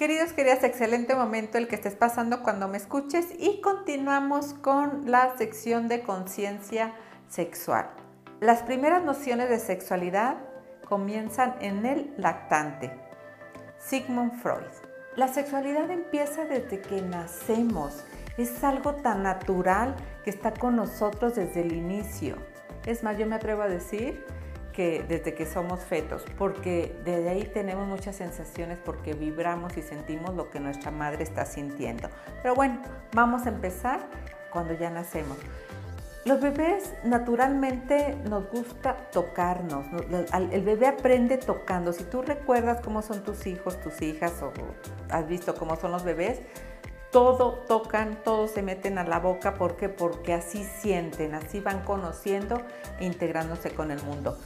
Queridos, queridas, excelente momento el que estés pasando cuando me escuches y continuamos con la sección de conciencia sexual. Las primeras nociones de sexualidad comienzan en el lactante. Sigmund Freud. La sexualidad empieza desde que nacemos. Es algo tan natural que está con nosotros desde el inicio. Es más, yo me atrevo a decir que desde que somos fetos, porque desde ahí tenemos muchas sensaciones porque vibramos y sentimos lo que nuestra madre está sintiendo. Pero bueno, vamos a empezar cuando ya nacemos. Los bebés naturalmente nos gusta tocarnos. El bebé aprende tocando. Si tú recuerdas cómo son tus hijos, tus hijas, o has visto cómo son los bebés, todo tocan, todo se meten a la boca. ¿Por qué? Porque así sienten, así van conociendo e integrándose con el mundo.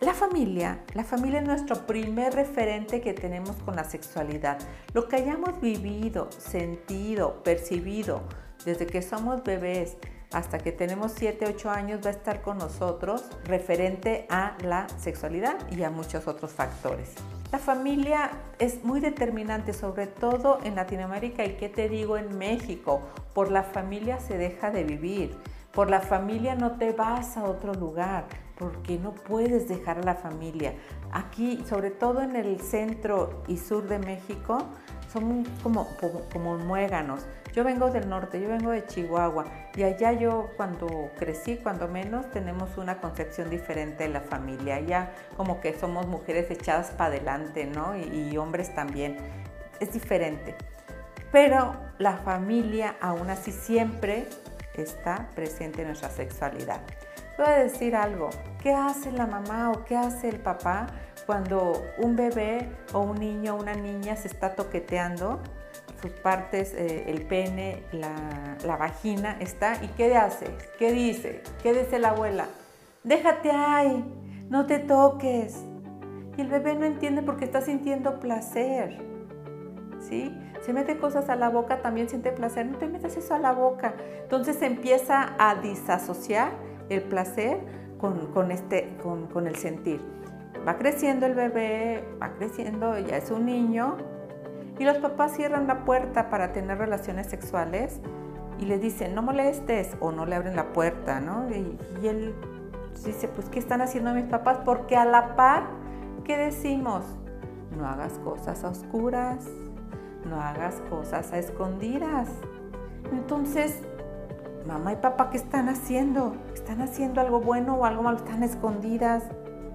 La familia, la familia es nuestro primer referente que tenemos con la sexualidad. Lo que hayamos vivido, sentido, percibido desde que somos bebés hasta que tenemos 7, 8 años va a estar con nosotros referente a la sexualidad y a muchos otros factores. La familia es muy determinante, sobre todo en Latinoamérica y qué te digo en México. Por la familia se deja de vivir, por la familia no te vas a otro lugar porque no puedes dejar a la familia. Aquí, sobre todo en el centro y sur de México, son como, como, muéganos. Yo vengo del norte, yo vengo de Chihuahua y allá yo cuando crecí, cuando menos, tenemos una concepción diferente de la familia. Allá como que somos mujeres echadas para adelante, ¿no? Y, hombres también. Es diferente. Pero la familia aún así siempre está presente en nuestra sexualidad. Voy a decir algo, ¿qué hace la mamá o qué hace el papá cuando un bebé o un niño o una niña se está toqueteando? Sus partes, eh, el pene, la, vagina está. ¿Y qué hace? ¿Qué dice? ¿Qué dice la abuela? Déjate ahí, no te toques. Y el bebé no entiende porque está sintiendo placer. ¿Sí? Se mete cosas a la boca, también siente placer. No te metas eso a la boca. Entonces se empieza a disasociar el placer con, este, con, el sentir. Va creciendo el bebé, va creciendo, ya es un niño, y los papás cierran la puerta para tener relaciones sexuales y le dicen, no molestes, o no le abren la puerta, ¿no? Y, y él dice, pues, ¿qué están haciendo mis papás? Porque a la par, ¿qué decimos? No hagas cosas a oscuras, no hagas cosas a escondidas. Entonces, mamá y papá, ¿qué están haciendo? ¿Están haciendo algo bueno o algo malo? ¿Están escondidas?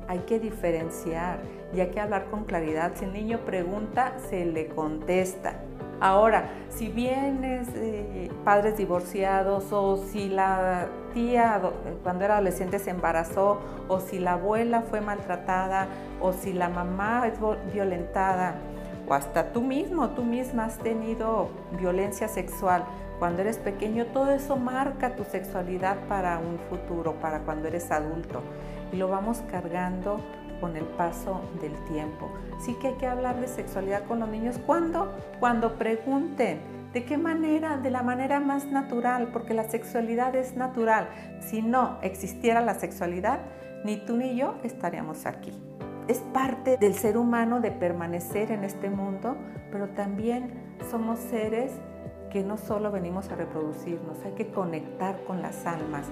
Hay que diferenciar y hay que hablar con claridad. Si el niño pregunta, se le contesta. Ahora, si vienes eh, padres divorciados o si la tía cuando era adolescente se embarazó o si la abuela fue maltratada o si la mamá es violentada o hasta tú mismo, tú misma has tenido violencia sexual, cuando eres pequeño, todo eso marca tu sexualidad para un futuro, para cuando eres adulto. Y lo vamos cargando con el paso del tiempo. Sí que hay que hablar de sexualidad con los niños. ¿Cuándo? Cuando pregunten. ¿De qué manera? De la manera más natural, porque la sexualidad es natural. Si no existiera la sexualidad, ni tú ni yo estaríamos aquí. Es parte del ser humano de permanecer en este mundo, pero también somos seres que no solo venimos a reproducirnos, hay que conectar con las almas.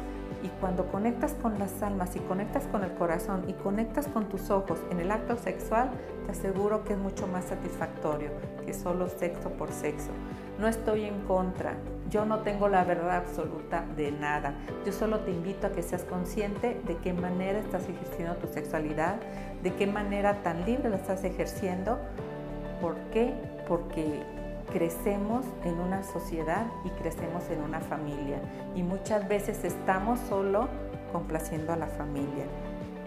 Y cuando conectas con las almas y conectas con el corazón y conectas con tus ojos en el acto sexual, te aseguro que es mucho más satisfactorio que solo sexo por sexo. No estoy en contra, yo no tengo la verdad absoluta de nada. Yo solo te invito a que seas consciente de qué manera estás ejerciendo tu sexualidad, de qué manera tan libre la estás ejerciendo. ¿Por qué? Porque crecemos en una sociedad y crecemos en una familia y muchas veces estamos solo complaciendo a la familia.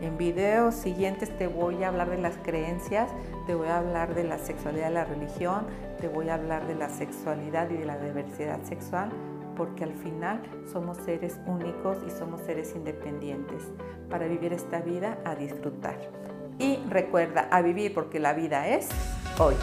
En videos siguientes te voy a hablar de las creencias, te voy a hablar de la sexualidad de la religión, te voy a hablar de la sexualidad y de la diversidad sexual, porque al final somos seres únicos y somos seres independientes para vivir esta vida a disfrutar. Y recuerda, a vivir porque la vida es hoy.